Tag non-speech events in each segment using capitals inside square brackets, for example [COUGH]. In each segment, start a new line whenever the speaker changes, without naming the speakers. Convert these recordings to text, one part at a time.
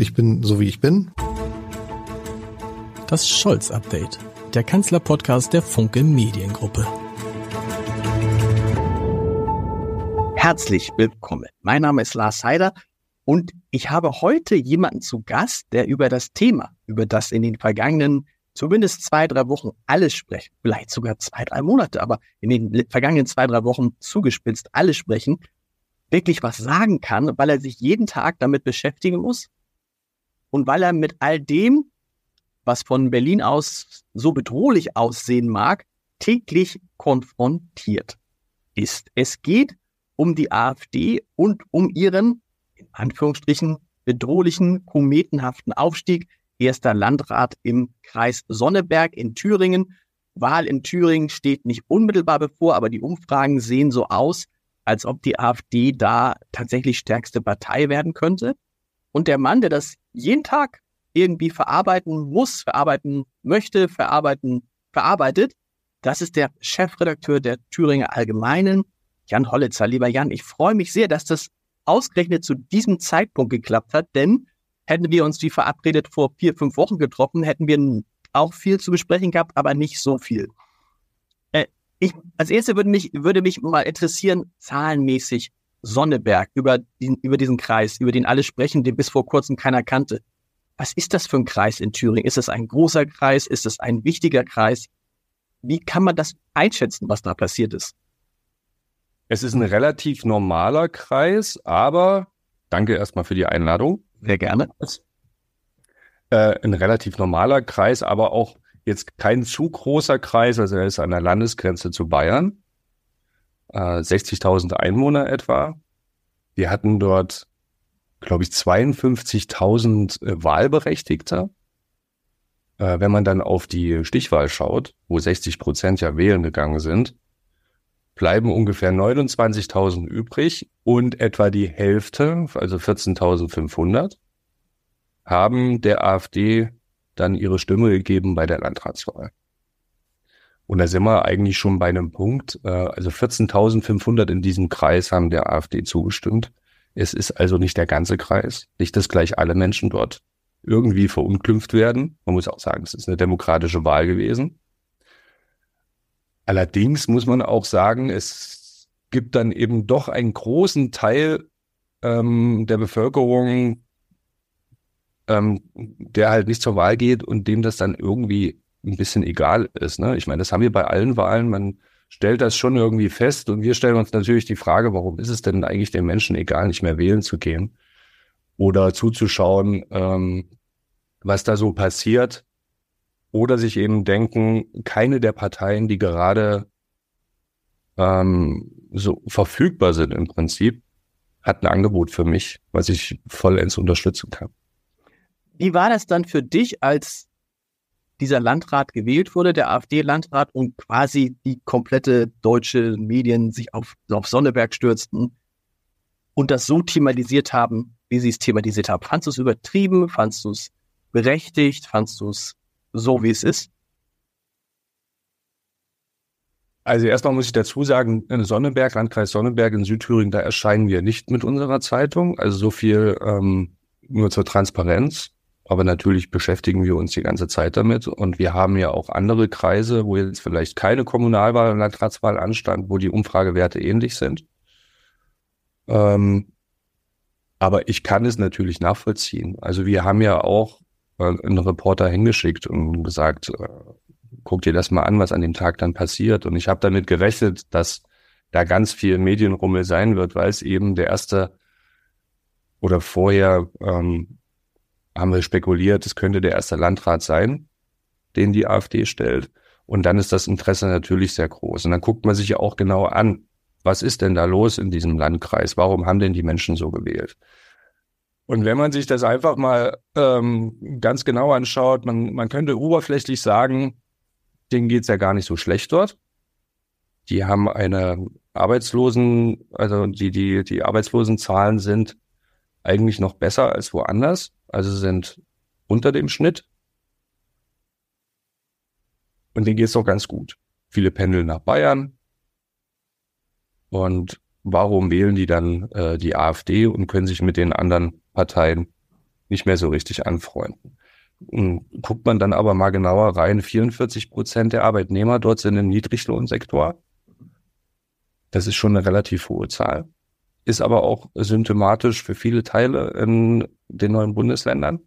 Ich bin so wie ich bin.
Das Scholz-Update, der Kanzler-Podcast der Funke Mediengruppe.
Herzlich willkommen. Mein Name ist Lars Heider und ich habe heute jemanden zu Gast, der über das Thema, über das in den vergangenen zumindest zwei, drei Wochen alles sprechen, vielleicht sogar zwei, drei Monate, aber in den vergangenen zwei, drei Wochen zugespitzt alles sprechen, wirklich was sagen kann, weil er sich jeden Tag damit beschäftigen muss, und weil er mit all dem, was von Berlin aus so bedrohlich aussehen mag, täglich konfrontiert ist. Es geht um die AfD und um ihren, in Anführungsstrichen, bedrohlichen, kometenhaften Aufstieg. Erster Landrat im Kreis Sonneberg in Thüringen. Wahl in Thüringen steht nicht unmittelbar bevor, aber die Umfragen sehen so aus, als ob die AfD da tatsächlich stärkste Partei werden könnte. Und der Mann, der das jeden Tag irgendwie verarbeiten muss, verarbeiten möchte, verarbeiten, verarbeitet, das ist der Chefredakteur der Thüringer Allgemeinen, Jan Hollitzer. Lieber Jan, ich freue mich sehr, dass das ausgerechnet zu diesem Zeitpunkt geklappt hat, denn hätten wir uns wie verabredet vor vier, fünf Wochen getroffen, hätten wir auch viel zu besprechen gehabt, aber nicht so viel. Äh, ich, als erstes würde mich, würde mich mal interessieren, zahlenmäßig, Sonneberg, über, diesen, über diesen Kreis, über den alle sprechen, den bis vor kurzem keiner kannte. Was ist das für ein Kreis in Thüringen? Ist es ein großer Kreis? Ist es ein wichtiger Kreis? Wie kann man das einschätzen, was da passiert ist?
Es ist ein relativ normaler Kreis, aber danke erstmal für die Einladung.
Sehr gerne.
Äh, ein relativ normaler Kreis, aber auch jetzt kein zu großer Kreis, also er ist an der Landesgrenze zu Bayern äh, 60.000 Einwohner etwa. Wir hatten dort, glaube ich, 52.000 äh, Wahlberechtigte. Äh, wenn man dann auf die Stichwahl schaut, wo 60 Prozent ja wählen gegangen sind, bleiben ungefähr 29.000 übrig und etwa die Hälfte, also 14.500, haben der AfD dann ihre Stimme gegeben bei der Landratswahl. Und da sind wir eigentlich schon bei einem Punkt, äh, also 14.500 in diesem Kreis haben der AfD zugestimmt. Es ist also nicht der ganze Kreis, nicht, dass gleich alle Menschen dort irgendwie verunglimpft werden. Man muss auch sagen, es ist eine demokratische Wahl gewesen. Allerdings muss man auch sagen, es gibt dann eben doch einen großen Teil ähm, der Bevölkerung, ähm, der halt nicht zur Wahl geht und dem das dann irgendwie ein bisschen egal ist. Ne? Ich meine, das haben wir bei allen Wahlen. Man stellt das schon irgendwie fest und wir stellen uns natürlich die Frage, warum ist es denn eigentlich den Menschen egal, nicht mehr wählen zu gehen oder zuzuschauen, ähm, was da so passiert oder sich eben denken, keine der Parteien, die gerade ähm, so verfügbar sind im Prinzip, hat ein Angebot für mich, was ich vollends unterstützen kann.
Wie war das dann für dich, als dieser Landrat gewählt wurde, der AfD-Landrat, und quasi die komplette deutsche Medien sich auf, auf Sonneberg stürzten und das so thematisiert haben, wie sie es thematisiert haben. Fandst du es übertrieben? Fandst du es berechtigt? Fandst du es so, wie es ist?
Also erstmal muss ich dazu sagen, in Sonneberg, Landkreis Sonneberg in Südthüringen, da erscheinen wir nicht mit unserer Zeitung. Also so viel ähm, nur zur Transparenz. Aber natürlich beschäftigen wir uns die ganze Zeit damit. Und wir haben ja auch andere Kreise, wo jetzt vielleicht keine Kommunalwahl und Landratswahl anstand, wo die Umfragewerte ähnlich sind. Ähm, aber ich kann es natürlich nachvollziehen. Also wir haben ja auch äh, einen Reporter hingeschickt und gesagt, äh, guck dir das mal an, was an dem Tag dann passiert. Und ich habe damit gerechnet, dass da ganz viel Medienrummel sein wird, weil es eben der erste oder vorher ähm, haben wir spekuliert, es könnte der erste Landrat sein, den die AfD stellt. Und dann ist das Interesse natürlich sehr groß. Und dann guckt man sich ja auch genau an, was ist denn da los in diesem Landkreis? Warum haben denn die Menschen so gewählt? Und wenn man sich das einfach mal ähm, ganz genau anschaut, man, man könnte oberflächlich sagen, denen geht's ja gar nicht so schlecht dort. Die haben eine Arbeitslosen, also die, die, die Arbeitslosenzahlen sind eigentlich noch besser als woanders also sind unter dem Schnitt. Und denen geht es doch ganz gut. Viele pendeln nach Bayern. Und warum wählen die dann äh, die AfD und können sich mit den anderen Parteien nicht mehr so richtig anfreunden. Und guckt man dann aber mal genauer rein, 44 Prozent der Arbeitnehmer dort sind im Niedriglohnsektor. Das ist schon eine relativ hohe Zahl, ist aber auch symptomatisch für viele Teile in den neuen Bundesländern.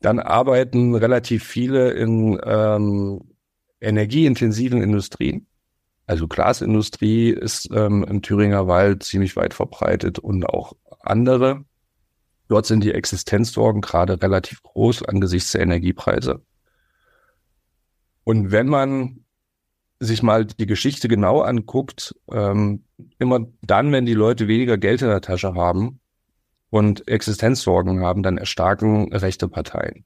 Dann arbeiten relativ viele in ähm, energieintensiven Industrien. Also Glasindustrie ist ähm, im Thüringer Wald ziemlich weit verbreitet und auch andere. Dort sind die Existenzsorgen gerade relativ groß angesichts der Energiepreise. Und wenn man sich mal die Geschichte genau anguckt, ähm, immer dann, wenn die Leute weniger Geld in der Tasche haben und Existenzsorgen haben, dann erstarken rechte Parteien.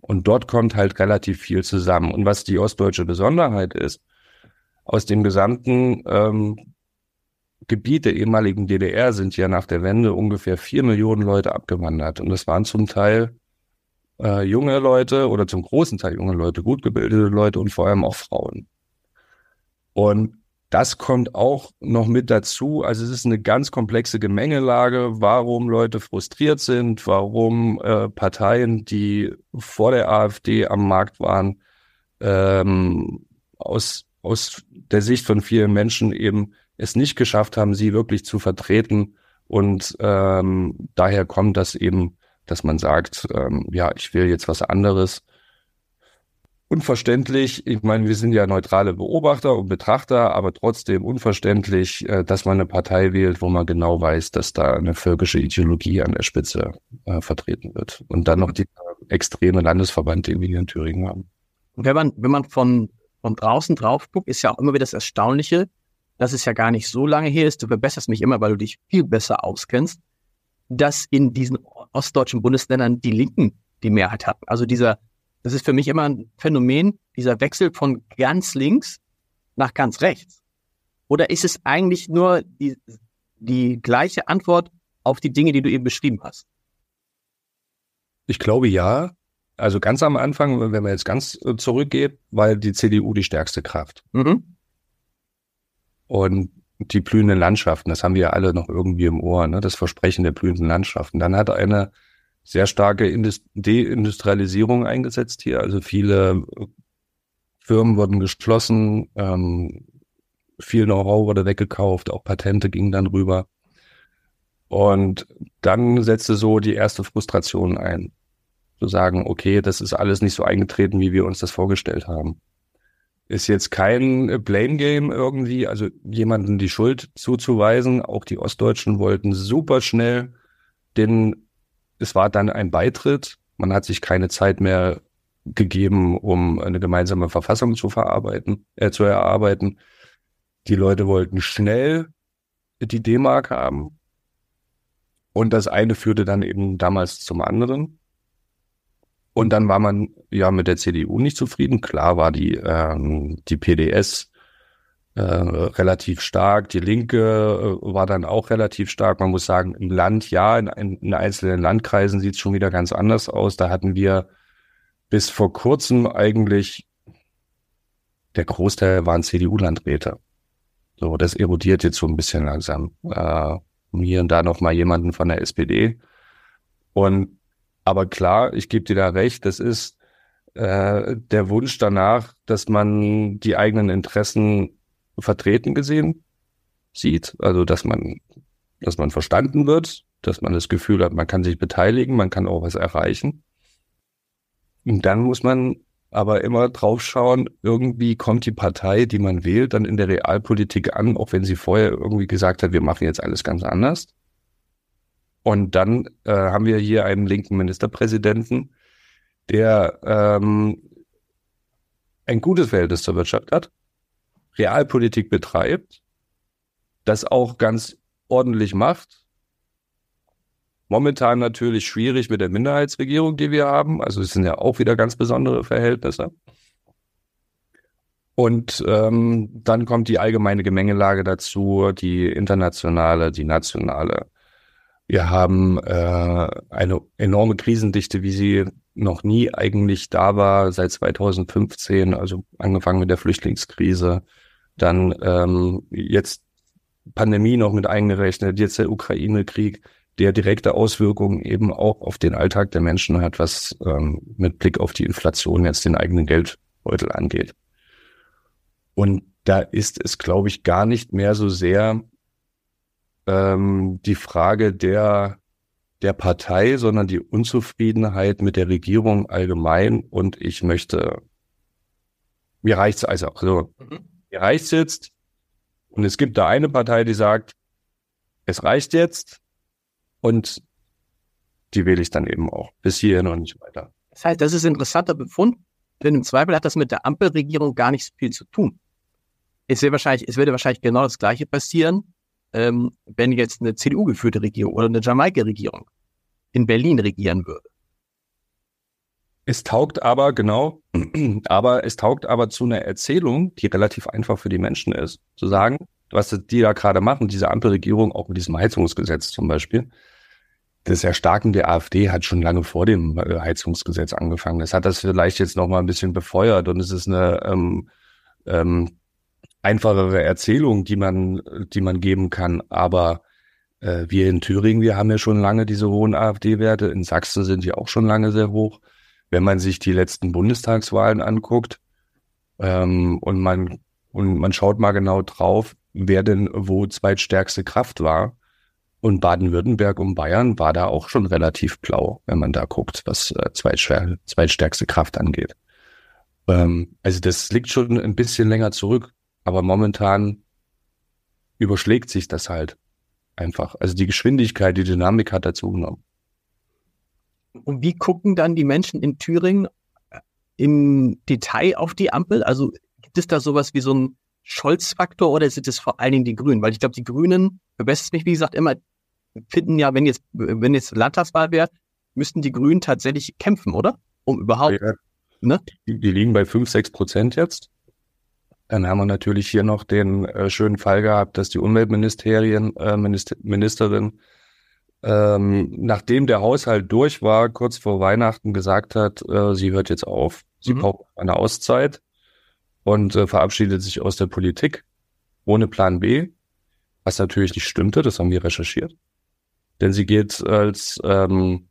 Und dort kommt halt relativ viel zusammen. Und was die ostdeutsche Besonderheit ist, aus dem gesamten ähm, Gebiet der ehemaligen DDR sind ja nach der Wende ungefähr vier Millionen Leute abgewandert. Und das waren zum Teil äh, junge Leute oder zum großen Teil junge Leute, gut gebildete Leute und vor allem auch Frauen. Und das kommt auch noch mit dazu. Also es ist eine ganz komplexe Gemengelage, warum Leute frustriert sind, warum äh, Parteien, die vor der AfD am Markt waren, ähm, aus, aus der Sicht von vielen Menschen eben es nicht geschafft haben, sie wirklich zu vertreten. Und ähm, daher kommt das eben, dass man sagt, ähm, ja, ich will jetzt was anderes unverständlich. Ich meine, wir sind ja neutrale Beobachter und Betrachter, aber trotzdem unverständlich, äh, dass man eine Partei wählt, wo man genau weiß, dass da eine völkische Ideologie an der Spitze äh, vertreten wird. Und dann noch die extreme Landesverband, den wir hier in Thüringen haben.
Und wenn man, wenn man von, von draußen drauf guckt, ist ja auch immer wieder das Erstaunliche, dass es ja gar nicht so lange her ist. Du verbesserst mich immer, weil du dich viel besser auskennst, dass in diesen ostdeutschen Bundesländern die Linken die Mehrheit hatten. Also dieser das ist für mich immer ein Phänomen, dieser Wechsel von ganz links nach ganz rechts. Oder ist es eigentlich nur die, die gleiche Antwort auf die Dinge, die du eben beschrieben hast?
Ich glaube ja. Also ganz am Anfang, wenn man jetzt ganz zurückgeht, war die CDU die stärkste Kraft. Mhm. Und die blühenden Landschaften, das haben wir ja alle noch irgendwie im Ohr, ne? das Versprechen der blühenden Landschaften. Dann hat eine sehr starke Deindustrialisierung eingesetzt hier. Also viele Firmen wurden geschlossen, ähm, viel Know-how wurde weggekauft, auch Patente gingen dann rüber. Und dann setzte so die erste Frustration ein. Zu sagen, okay, das ist alles nicht so eingetreten, wie wir uns das vorgestellt haben. Ist jetzt kein Blame Game irgendwie, also jemanden die Schuld zuzuweisen. Auch die Ostdeutschen wollten super schnell den es war dann ein Beitritt. Man hat sich keine Zeit mehr gegeben, um eine gemeinsame Verfassung zu verarbeiten, äh, zu erarbeiten. Die Leute wollten schnell die D-Mark haben. Und das eine führte dann eben damals zum anderen. Und dann war man ja mit der CDU nicht zufrieden. Klar war die, ähm, die PDS äh, relativ stark. Die Linke äh, war dann auch relativ stark. Man muss sagen, im Land ja, in, in einzelnen Landkreisen sieht es schon wieder ganz anders aus. Da hatten wir bis vor kurzem eigentlich der Großteil waren CDU-Landräte. So, das erodiert jetzt so ein bisschen langsam. Äh, hier und da noch mal jemanden von der SPD. Und aber klar, ich gebe dir da recht, das ist äh, der Wunsch danach, dass man die eigenen Interessen vertreten gesehen sieht. Also, dass man, dass man verstanden wird, dass man das Gefühl hat, man kann sich beteiligen, man kann auch was erreichen. Und dann muss man aber immer drauf schauen, irgendwie kommt die Partei, die man wählt, dann in der Realpolitik an, auch wenn sie vorher irgendwie gesagt hat, wir machen jetzt alles ganz anders. Und dann äh, haben wir hier einen linken Ministerpräsidenten, der ähm, ein gutes Verhältnis zur Wirtschaft hat, Realpolitik betreibt, das auch ganz ordentlich macht. Momentan natürlich schwierig mit der Minderheitsregierung, die wir haben. Also es sind ja auch wieder ganz besondere Verhältnisse. Und ähm, dann kommt die allgemeine Gemengelage dazu, die internationale, die nationale. Wir haben äh, eine enorme Krisendichte, wie sie noch nie eigentlich da war, seit 2015, also angefangen mit der Flüchtlingskrise, dann ähm, jetzt Pandemie noch mit eingerechnet, jetzt der Ukraine-Krieg. der direkte Auswirkungen eben auch auf den Alltag der Menschen hat, was ähm, mit Blick auf die Inflation jetzt den eigenen Geldbeutel angeht. Und da ist es, glaube ich, gar nicht mehr so sehr ähm, die Frage der, der Partei, sondern die Unzufriedenheit mit der Regierung allgemein. Und ich möchte, mir reicht's also, also mhm. Mir reicht's jetzt. Und es gibt da eine Partei, die sagt, es reicht jetzt. Und die wähle ich dann eben auch. Bis hierhin und nicht weiter.
Das heißt, das ist ein interessanter Befund, denn im Zweifel hat das mit der Ampelregierung gar nicht so viel zu tun. Es, wird wahrscheinlich, es würde wahrscheinlich genau das Gleiche passieren, ähm, wenn jetzt eine CDU-geführte Regierung oder eine Jamaika-Regierung in Berlin regieren würde.
Es taugt aber, genau, [CLEARS THROAT] aber es taugt aber zu einer Erzählung, die relativ einfach für die Menschen ist. Zu sagen, was die da gerade machen, diese Ampelregierung, auch mit diesem Heizungsgesetz zum Beispiel, das Erstarken der AfD hat schon lange vor dem äh, Heizungsgesetz angefangen. Das hat das vielleicht jetzt noch mal ein bisschen befeuert und es ist eine ähm, ähm, einfachere Erzählung, die man, die man geben kann. Aber äh, wir in Thüringen, wir haben ja schon lange diese hohen AfD-Werte. In Sachsen sind die auch schon lange sehr hoch. Wenn man sich die letzten Bundestagswahlen anguckt ähm, und man und man schaut mal genau drauf, wer denn wo zweitstärkste Kraft war. Und Baden-Württemberg und Bayern war da auch schon relativ blau, wenn man da guckt, was äh, zweitstärkste Kraft angeht. Ähm, also das liegt schon ein bisschen länger zurück. Aber momentan überschlägt sich das halt einfach. Also die Geschwindigkeit, die Dynamik hat dazu genommen.
Und wie gucken dann die Menschen in Thüringen äh, im Detail auf die Ampel? Also gibt es da sowas wie so ein Scholz-Faktor oder sind es vor allen Dingen die Grünen? Weil ich glaube, die Grünen, verbessert mich, wie gesagt, immer finden ja, wenn jetzt, wenn jetzt Landtagswahl wäre, müssten die Grünen tatsächlich kämpfen, oder? Um überhaupt. Ja,
ne? die, die liegen bei 5, 6 Prozent jetzt. Dann haben wir natürlich hier noch den äh, schönen Fall gehabt, dass die Umweltministerien, äh, Minister, Ministerin, ähm, nachdem der Haushalt durch war, kurz vor Weihnachten gesagt hat, äh, sie hört jetzt auf. Sie mhm. braucht eine Auszeit und äh, verabschiedet sich aus der Politik ohne Plan B, was natürlich nicht stimmte, das haben wir recherchiert. Denn sie geht als, ähm,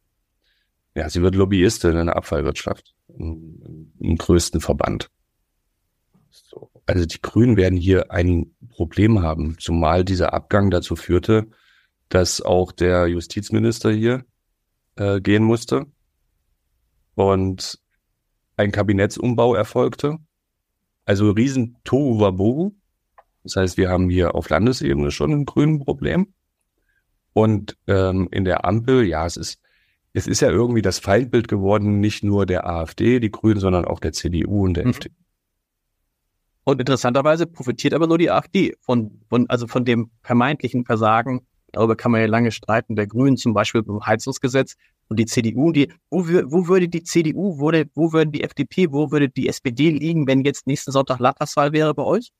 ja, sie wird Lobbyistin in der Abfallwirtschaft, im, im größten Verband. So. Also die Grünen werden hier ein Problem haben, zumal dieser Abgang dazu führte, dass auch der Justizminister hier äh, gehen musste und ein Kabinettsumbau erfolgte. Also riesen Tohu Das heißt, wir haben hier auf Landesebene schon ein grünen Problem. Und ähm, in der Ampel, ja, es ist, es ist ja irgendwie das Feindbild geworden, nicht nur der AfD, die Grünen, sondern auch der CDU und der mhm. FDP.
Und interessanterweise profitiert aber nur die AfD von, von, also von dem vermeintlichen Versagen. Darüber kann man ja lange streiten, der Grünen zum Beispiel beim Heizungsgesetz und die CDU. Die, wo, wo würde die CDU, wo, der, wo würde die FDP, wo würde die SPD liegen, wenn jetzt nächsten Sonntag Landtagswahl wäre bei euch?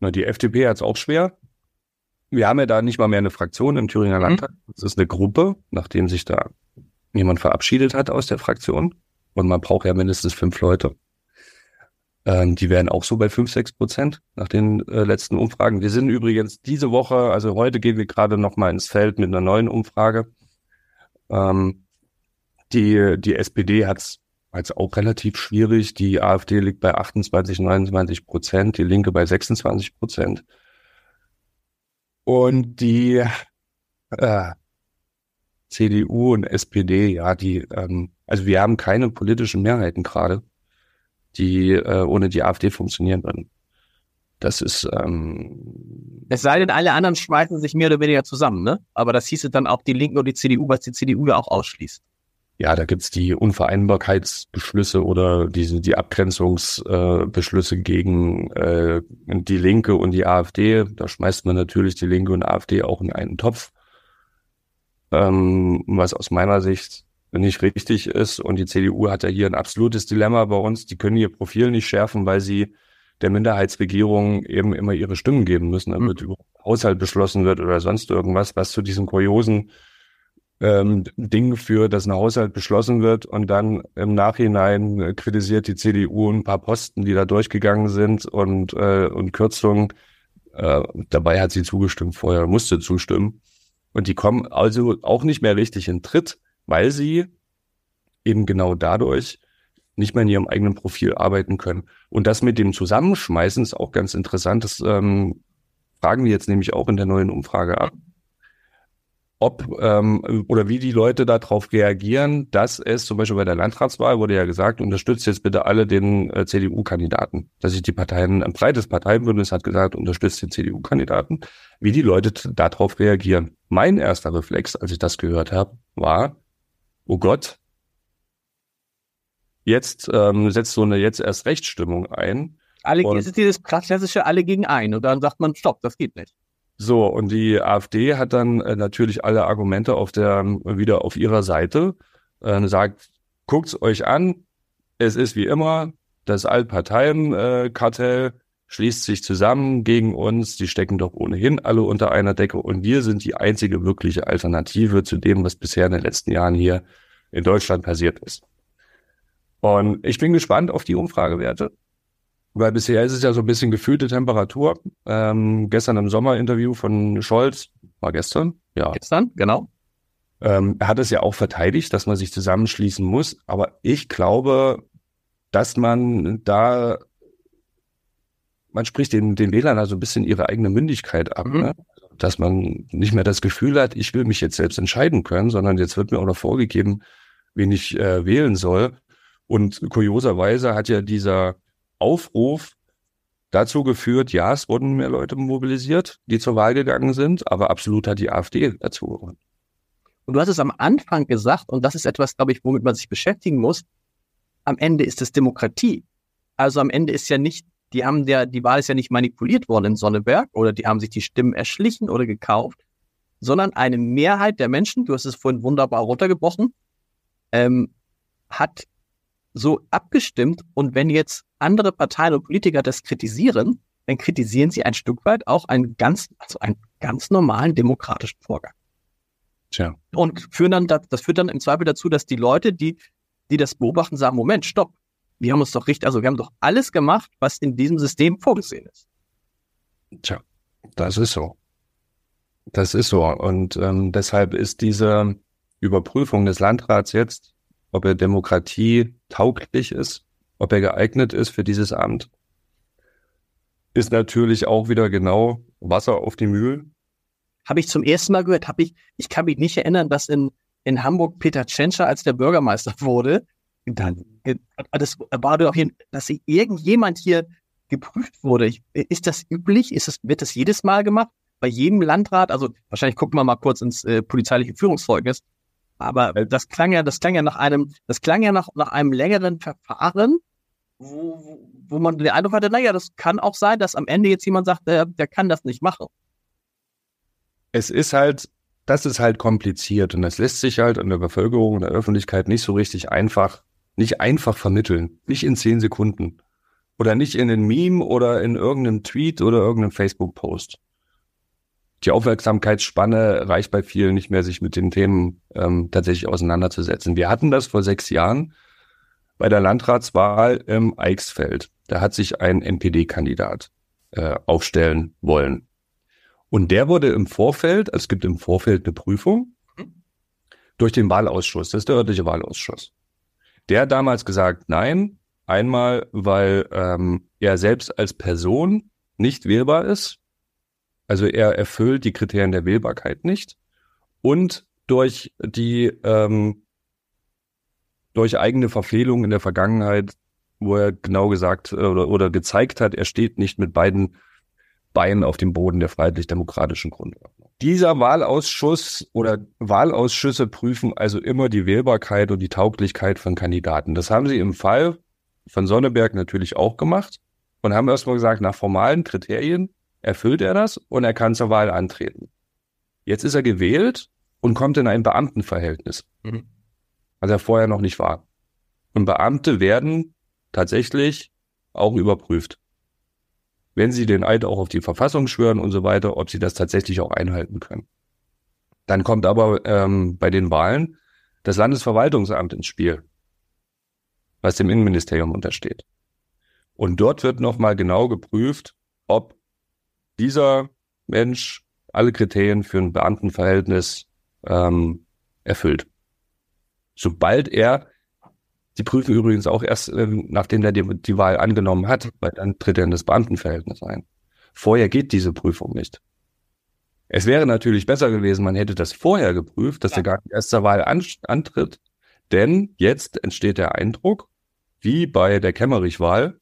Na, die FDP hat es auch schwer. Wir haben ja da nicht mal mehr eine Fraktion im Thüringer mhm. Landtag. Es ist eine Gruppe, nachdem sich da jemand verabschiedet hat aus der Fraktion. Und man braucht ja mindestens fünf Leute. Ähm, die wären auch so bei 5, 6 Prozent nach den äh, letzten Umfragen. Wir sind übrigens diese Woche, also heute gehen wir gerade noch mal ins Feld mit einer neuen Umfrage. Ähm, die, die SPD hat es auch relativ schwierig. Die AfD liegt bei 28, 29 Prozent, die Linke bei 26 Prozent. Und die äh, CDU und SPD, ja, die, ähm, also wir haben keine politischen Mehrheiten gerade die äh, ohne die AfD funktionieren würden. Das ist. Ähm,
es sei denn, alle anderen schmeißen sich mehr oder weniger zusammen, ne? Aber das hieße dann auch die Linken und die CDU, was die CDU ja auch ausschließt.
Ja, da gibt's die Unvereinbarkeitsbeschlüsse oder diese die Abgrenzungsbeschlüsse äh, gegen äh, die Linke und die AfD. Da schmeißt man natürlich die Linke und AfD auch in einen Topf. Ähm, was aus meiner Sicht nicht richtig ist. Und die CDU hat ja hier ein absolutes Dilemma bei uns. Die können ihr Profil nicht schärfen, weil sie der Minderheitsregierung eben immer ihre Stimmen geben müssen, damit mhm. über Haushalt beschlossen wird oder sonst irgendwas, was zu diesem kuriosen ähm, Ding führt, dass ein Haushalt beschlossen wird und dann im Nachhinein kritisiert die CDU ein paar Posten, die da durchgegangen sind und, äh, und Kürzungen. Äh, dabei hat sie zugestimmt, vorher musste zustimmen. Und die kommen also auch nicht mehr richtig in Tritt, weil sie eben genau dadurch nicht mehr in ihrem eigenen Profil arbeiten können. Und das mit dem Zusammenschmeißen ist auch ganz interessant. Das ähm, fragen wir jetzt nämlich auch in der neuen Umfrage ab. Ob ähm, oder wie die Leute darauf reagieren, dass es zum Beispiel bei der Landratswahl wurde ja gesagt, unterstützt jetzt bitte alle den äh, CDU-Kandidaten. Dass sich die Parteien, ein breites Parteienbündnis hat gesagt, unterstützt den CDU-Kandidaten. Wie die Leute darauf reagieren. Mein erster Reflex, als ich das gehört habe, war, oh Gott, Jetzt ähm, setzt so eine jetzt erst Rechtsstimmung ein.
Alle, und, es ist dieses klassische alle gegen ein und dann sagt man, stopp, das geht nicht.
So, und die AfD hat dann äh, natürlich alle Argumente auf der, wieder auf ihrer Seite, äh, sagt, guckt's euch an, es ist wie immer, das Altparteienkartell schließt sich zusammen gegen uns, die stecken doch ohnehin alle unter einer Decke und wir sind die einzige wirkliche Alternative zu dem, was bisher in den letzten Jahren hier in Deutschland passiert ist. Und ich bin gespannt auf die Umfragewerte, weil bisher ist es ja so ein bisschen gefühlte Temperatur. Ähm, gestern im Sommerinterview von Scholz, war gestern?
Ja. Gestern, genau.
Ähm, er hat es ja auch verteidigt, dass man sich zusammenschließen muss. Aber ich glaube, dass man da, man spricht den, den Wählern also ein bisschen ihre eigene Mündigkeit ab. Mhm. Ne? Dass man nicht mehr das Gefühl hat, ich will mich jetzt selbst entscheiden können, sondern jetzt wird mir auch noch vorgegeben, wen ich äh, wählen soll. Und kurioserweise hat ja dieser Aufruf dazu geführt, ja, es wurden mehr Leute mobilisiert, die zur Wahl gegangen sind, aber absolut hat die AfD dazu gewonnen.
Und du hast es am Anfang gesagt, und das ist etwas, glaube ich, womit man sich beschäftigen muss. Am Ende ist es Demokratie. Also am Ende ist ja nicht, die haben der, die Wahl ist ja nicht manipuliert worden in Sonneberg oder die haben sich die Stimmen erschlichen oder gekauft, sondern eine Mehrheit der Menschen, du hast es vorhin wunderbar runtergebrochen, ähm, hat so abgestimmt und wenn jetzt andere Parteien und Politiker das kritisieren, dann kritisieren sie ein Stück weit auch einen ganz, also einen ganz normalen demokratischen Vorgang. Tja. Und führen dann, das führt dann im Zweifel dazu, dass die Leute, die, die das beobachten, sagen, Moment, stopp. Wir haben uns doch richtig, also wir haben doch alles gemacht, was in diesem System vorgesehen ist.
Tja, das ist so. Das ist so. Und ähm, deshalb ist diese Überprüfung des Landrats jetzt ob er Demokratie tauglich ist, ob er geeignet ist für dieses Amt, ist natürlich auch wieder genau Wasser auf die Mühlen.
Habe ich zum ersten Mal gehört, habe ich, ich kann mich nicht erinnern, dass in, in Hamburg Peter Tschentscher als der Bürgermeister wurde, dann, das war doch hier, dass irgendjemand hier geprüft wurde. Ist das üblich? Ist das, wird das jedes Mal gemacht? Bei jedem Landrat? Also wahrscheinlich gucken wir mal kurz ins äh, polizeiliche Führungszeugnis. Aber äh, das klang ja, das klang ja nach einem, das klang ja nach, nach einem längeren Verfahren, wo, wo man den Eindruck hatte, naja, das kann auch sein, dass am Ende jetzt jemand sagt, der, der kann das nicht machen.
Es ist halt, das ist halt kompliziert und das lässt sich halt an der Bevölkerung und der Öffentlichkeit nicht so richtig einfach, nicht einfach vermitteln. Nicht in zehn Sekunden. Oder nicht in einem Meme oder in irgendeinem Tweet oder irgendeinem Facebook-Post die Aufmerksamkeitsspanne reicht bei vielen nicht mehr, sich mit den Themen ähm, tatsächlich auseinanderzusetzen. Wir hatten das vor sechs Jahren bei der Landratswahl im Eichsfeld. Da hat sich ein NPD-Kandidat äh, aufstellen wollen. Und der wurde im Vorfeld, also es gibt im Vorfeld eine Prüfung, durch den Wahlausschuss, das ist der örtliche Wahlausschuss. Der damals gesagt, nein, einmal, weil ähm, er selbst als Person nicht wählbar ist, also er erfüllt die Kriterien der Wählbarkeit nicht und durch die ähm, durch eigene Verfehlungen in der Vergangenheit, wo er genau gesagt äh, oder, oder gezeigt hat, er steht nicht mit beiden Beinen auf dem Boden der freiheitlich-demokratischen Grundordnung. Dieser Wahlausschuss oder Wahlausschüsse prüfen also immer die Wählbarkeit und die Tauglichkeit von Kandidaten. Das haben sie im Fall von Sonneberg natürlich auch gemacht und haben erstmal gesagt, nach formalen Kriterien erfüllt er das und er kann zur Wahl antreten. Jetzt ist er gewählt und kommt in ein Beamtenverhältnis, mhm. was er vorher noch nicht war. Und Beamte werden tatsächlich auch überprüft. Wenn sie den Eid auch auf die Verfassung schwören und so weiter, ob sie das tatsächlich auch einhalten können. Dann kommt aber ähm, bei den Wahlen das Landesverwaltungsamt ins Spiel, was dem Innenministerium untersteht. Und dort wird nochmal genau geprüft, ob dieser Mensch alle Kriterien für ein Beamtenverhältnis ähm, erfüllt. Sobald er, die prüfen übrigens auch erst, ähm, nachdem er die, die Wahl angenommen hat, weil dann tritt er in das Beamtenverhältnis ein. Vorher geht diese Prüfung nicht. Es wäre natürlich besser gewesen, man hätte das vorher geprüft, dass ja. er gar nicht erst zur Wahl an, antritt. Denn jetzt entsteht der Eindruck, wie bei der Kemmerich-Wahl,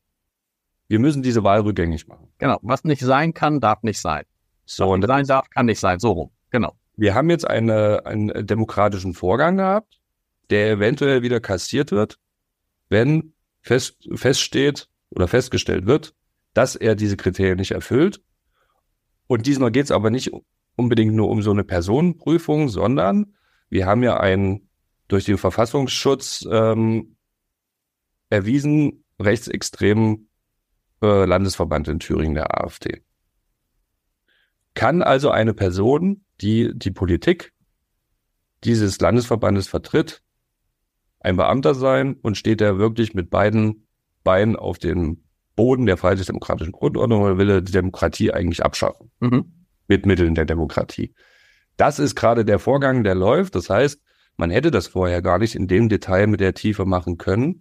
wir müssen diese Wahl rückgängig machen.
Genau. Was nicht sein kann, darf nicht sein. So, Was und sein darf, kann nicht sein. So rum. Genau.
Wir haben jetzt eine, einen demokratischen Vorgang gehabt, der eventuell wieder kassiert wird, wenn fest, feststeht oder festgestellt wird, dass er diese Kriterien nicht erfüllt. Und diesmal geht es aber nicht unbedingt nur um so eine Personenprüfung, sondern wir haben ja einen durch den Verfassungsschutz ähm, erwiesen rechtsextremen äh, Landesverband in Thüringen, der AfD. Kann also eine Person, die die Politik dieses Landesverbandes vertritt, ein Beamter sein und steht er wirklich mit beiden Beinen auf dem Boden der freiheitlich-demokratischen Grundordnung oder will er die Demokratie eigentlich abschaffen? Mhm. Mit Mitteln der Demokratie. Das ist gerade der Vorgang, der läuft. Das heißt, man hätte das vorher gar nicht in dem Detail mit der Tiefe machen können.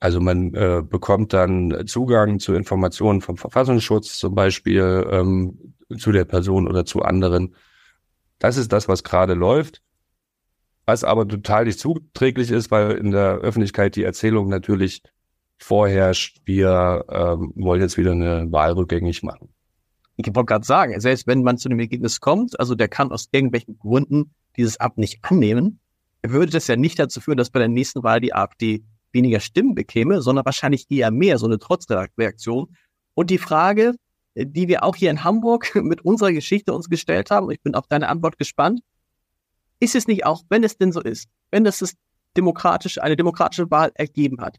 Also man äh, bekommt dann Zugang zu Informationen vom Verfassungsschutz zum Beispiel ähm, zu der Person oder zu anderen. Das ist das, was gerade läuft. Was aber total nicht zuträglich ist, weil in der Öffentlichkeit die Erzählung natürlich vorherrscht, wir ähm, wollen jetzt wieder eine Wahl rückgängig machen.
Ich wollte gerade sagen, selbst wenn man zu dem Ergebnis kommt, also der kann aus irgendwelchen Gründen dieses Ab nicht annehmen, würde das ja nicht dazu führen, dass bei der nächsten Wahl die AfD weniger Stimmen bekäme, sondern wahrscheinlich eher mehr, so eine Trotzreaktion. Und die Frage, die wir auch hier in Hamburg [LAUGHS] mit unserer Geschichte uns gestellt haben, ich bin auf deine Antwort gespannt, ist es nicht auch, wenn es denn so ist, wenn es das demokratisch, eine demokratische Wahl ergeben hat,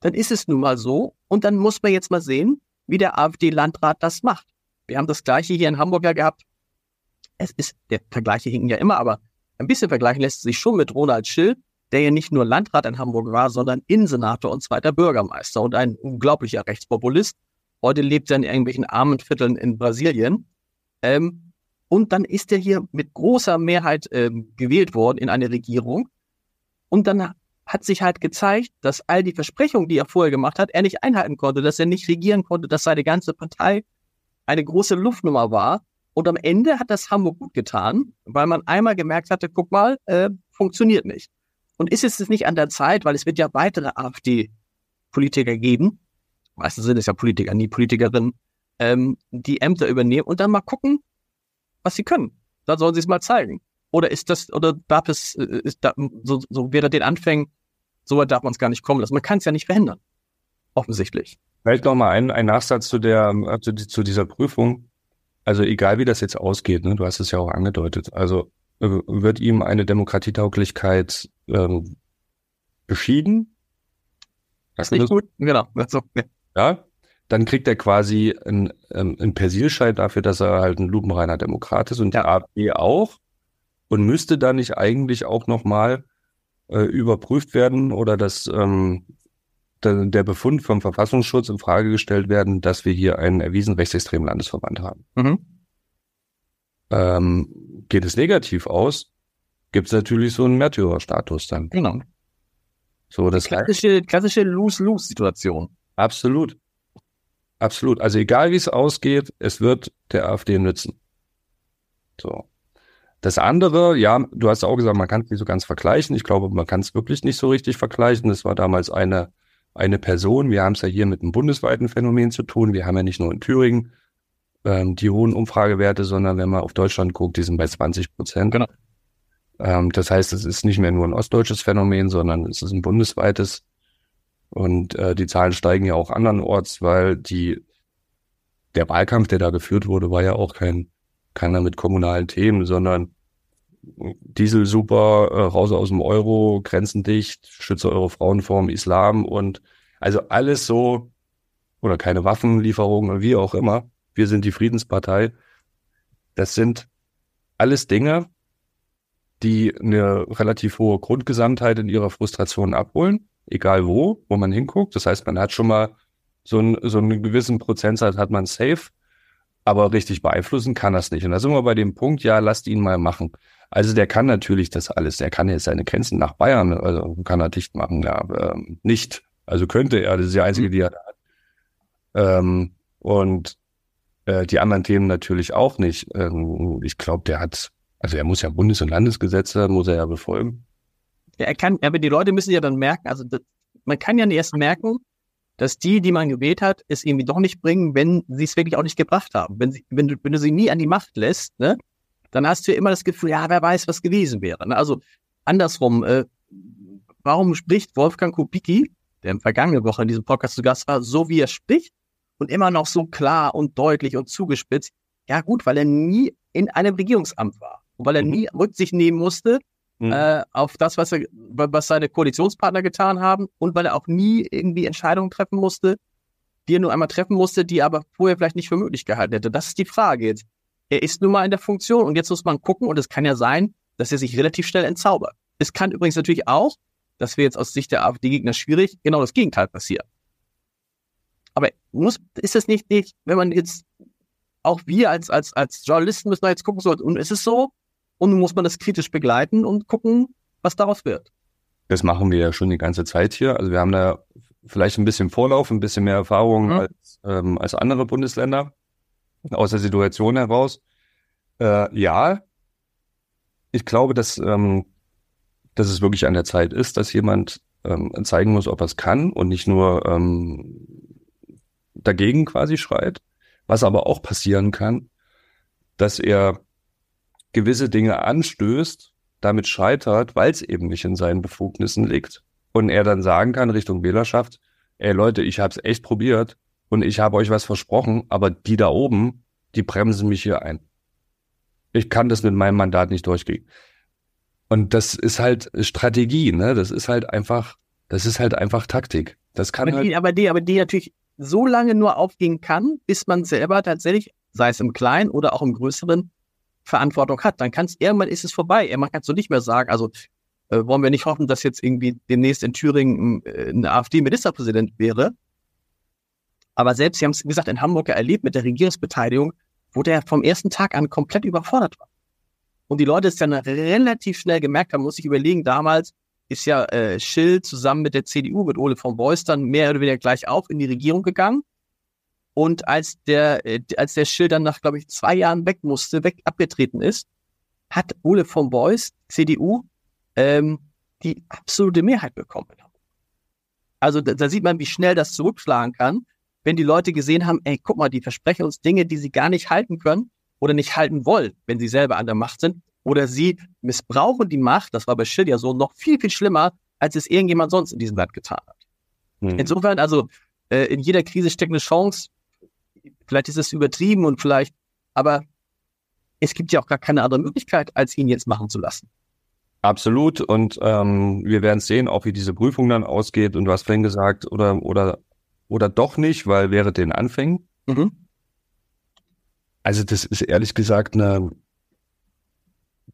dann ist es nun mal so und dann muss man jetzt mal sehen, wie der AfD-Landrat das macht. Wir haben das Gleiche hier in Hamburg ja gehabt. Es ist, der Vergleiche hinken ja immer, aber ein bisschen vergleichen lässt sich schon mit Ronald Schill, der ja nicht nur Landrat in Hamburg war, sondern Innensenator und zweiter Bürgermeister und ein unglaublicher Rechtspopulist. Heute lebt er in irgendwelchen armen Vierteln in Brasilien. Ähm, und dann ist er hier mit großer Mehrheit ähm, gewählt worden in eine Regierung. Und dann hat sich halt gezeigt, dass all die Versprechungen, die er vorher gemacht hat, er nicht einhalten konnte, dass er nicht regieren konnte, dass seine ganze Partei eine große Luftnummer war. Und am Ende hat das Hamburg gut getan, weil man einmal gemerkt hatte, guck mal, äh, funktioniert nicht. Und ist es nicht an der Zeit, weil es wird ja weitere AfD-Politiker geben, meistens sind es ja Politiker, nie Politikerinnen, ähm, die Ämter übernehmen und dann mal gucken, was sie können. Dann sollen sie es mal zeigen. Oder ist das, oder darf es, äh, ist da, so, so wäre den Anfängen, so weit darf man es gar nicht kommen lassen. Man kann es ja nicht verhindern. Offensichtlich.
Vielleicht noch mal ein, ein Nachsatz zu der, zu, zu dieser Prüfung. Also egal wie das jetzt ausgeht, ne, du hast es ja auch angedeutet. Also äh, wird ihm eine Demokratietauglichkeit ähm, beschieden.
Das ist nicht gut, genau. Also,
ja. ja, dann kriegt er quasi einen, ähm, einen Persilschein dafür, dass er halt ein lupenreiner Demokrat ist und ja. der AfD auch und müsste dann nicht eigentlich auch nochmal äh, überprüft werden oder dass ähm, der, der Befund vom Verfassungsschutz in Frage gestellt werden, dass wir hier einen erwiesen rechtsextremen Landesverband haben. Mhm. Ähm, geht es negativ aus, gibt es natürlich so einen Märtyrerstatus dann.
Genau. So, das klassische, klassische Lose-Lose-Situation.
Absolut. Absolut. Also egal wie es ausgeht, es wird der AfD nützen. So. Das andere, ja, du hast auch gesagt, man kann es nicht so ganz vergleichen. Ich glaube, man kann es wirklich nicht so richtig vergleichen. Das war damals eine, eine Person. Wir haben es ja hier mit einem bundesweiten Phänomen zu tun. Wir haben ja nicht nur in Thüringen ähm, die hohen Umfragewerte, sondern wenn man auf Deutschland guckt, die sind bei 20 Prozent. Genau. Ähm, das heißt, es ist nicht mehr nur ein ostdeutsches Phänomen, sondern es ist ein bundesweites. Und äh, die Zahlen steigen ja auch andernorts, weil die der Wahlkampf, der da geführt wurde, war ja auch kein keiner mit kommunalen Themen, sondern Diesel super, äh, raus aus dem Euro, grenzendicht, schütze eure Frauen vorm Islam und also alles so oder keine Waffenlieferungen, wie auch immer wir sind die Friedenspartei. Das sind alles Dinge, die eine relativ hohe Grundgesamtheit in ihrer Frustration abholen, egal wo, wo man hinguckt. Das heißt, man hat schon mal so, ein, so einen gewissen Prozentsatz hat man safe. aber richtig beeinflussen kann das nicht. Und da sind wir bei dem Punkt, ja, lasst ihn mal machen. Also der kann natürlich das alles. Der kann jetzt seine Grenzen nach Bayern, also kann er dicht machen, ja, ähm, nicht. Also könnte er, das ist die einzige, die er da hat. Ähm, und äh, die anderen Themen natürlich auch nicht. Ähm, ich glaube, der hat, also er muss ja Bundes- und Landesgesetze, muss er ja befolgen.
Ja, er kann, aber die Leute müssen ja dann merken, also das, man kann ja erst merken, dass die, die man gewählt hat, es irgendwie doch nicht bringen, wenn sie es wirklich auch nicht gebracht haben. Wenn, sie, wenn, du, wenn du sie nie an die Macht lässt, ne, dann hast du ja immer das Gefühl, ja, wer weiß, was gewesen wäre. Ne? Also andersrum, äh, warum spricht Wolfgang Kubicki, der in vergangene Woche in diesem Podcast zu Gast war, so wie er spricht und immer noch so klar und deutlich und zugespitzt? Ja gut, weil er nie in einem Regierungsamt war und weil er mhm. nie Rücksicht nehmen musste mhm. äh, auf das, was, er, was seine Koalitionspartner getan haben und weil er auch nie irgendwie Entscheidungen treffen musste, die er nur einmal treffen musste, die er aber vorher vielleicht nicht für möglich gehalten hätte. Das ist die Frage jetzt. Er ist nun mal in der Funktion und jetzt muss man gucken und es kann ja sein, dass er sich relativ schnell entzaubert. Es kann übrigens natürlich auch, das wäre jetzt aus Sicht der AfD-Gegner schwierig, genau das Gegenteil passieren. Aber muss, ist es nicht, nicht, wenn man jetzt, auch wir als, als, als Journalisten müssen da jetzt gucken sollten, und es ist so, und nun muss man das kritisch begleiten und gucken, was daraus wird.
Das machen wir ja schon die ganze Zeit hier. Also wir haben da vielleicht ein bisschen Vorlauf, ein bisschen mehr Erfahrung mhm. als, ähm, als andere Bundesländer aus der Situation heraus. Äh, ja, ich glaube, dass, ähm, dass es wirklich an der Zeit ist, dass jemand ähm, zeigen muss, ob er es kann und nicht nur ähm, dagegen quasi schreit. Was aber auch passieren kann, dass er gewisse Dinge anstößt, damit scheitert, weil es eben nicht in seinen Befugnissen liegt. Und er dann sagen kann Richtung Wählerschaft, ey Leute, ich habe es echt probiert und ich habe euch was versprochen, aber die da oben, die bremsen mich hier ein. Ich kann das mit meinem Mandat nicht durchgehen. Und das ist halt Strategie, ne? Das ist halt einfach, das ist halt einfach Taktik. Das kann
aber
halt
die, aber die, aber die natürlich so lange nur aufgehen kann, bis man selber tatsächlich, sei es im Kleinen oder auch im Größeren, Verantwortung hat. Dann kannst irgendwann ist es vorbei. Irgendwann kannst du nicht mehr sagen, also äh, wollen wir nicht hoffen, dass jetzt irgendwie demnächst in Thüringen äh, ein AfD-Ministerpräsident wäre. Aber selbst, Sie haben es gesagt, in Hamburg erlebt mit der Regierungsbeteiligung, wo der vom ersten Tag an komplett überfordert war. Und die Leute es dann relativ schnell gemerkt haben, muss ich überlegen, damals ist ja äh, Schill zusammen mit der CDU, mit Ole von Beuys dann mehr oder weniger gleich auf in die Regierung gegangen. Und als der, äh, als der Schill dann nach, glaube ich, zwei Jahren weg musste, weg abgetreten ist, hat Ole von Beuys, CDU, ähm, die absolute Mehrheit bekommen. Also da, da sieht man, wie schnell das zurückschlagen kann, wenn die Leute gesehen haben, ey, guck mal, die versprechen uns Dinge, die sie gar nicht halten können oder nicht halten wollen, wenn sie selber an der Macht sind. Oder sie missbrauchen die Macht, das war bei Schill ja so, noch viel, viel schlimmer, als es irgendjemand sonst in diesem Land getan hat. Hm. Insofern, also äh, in jeder Krise steckt eine Chance vielleicht ist es übertrieben und vielleicht, aber es gibt ja auch gar keine andere Möglichkeit, als ihn jetzt machen zu lassen.
Absolut. Und ähm, wir werden sehen, auch wie diese Prüfung dann ausgeht. Und du hast vorhin gesagt, oder, oder, oder doch nicht, weil während den Anfängen. Mhm. Also, das ist ehrlich gesagt eine,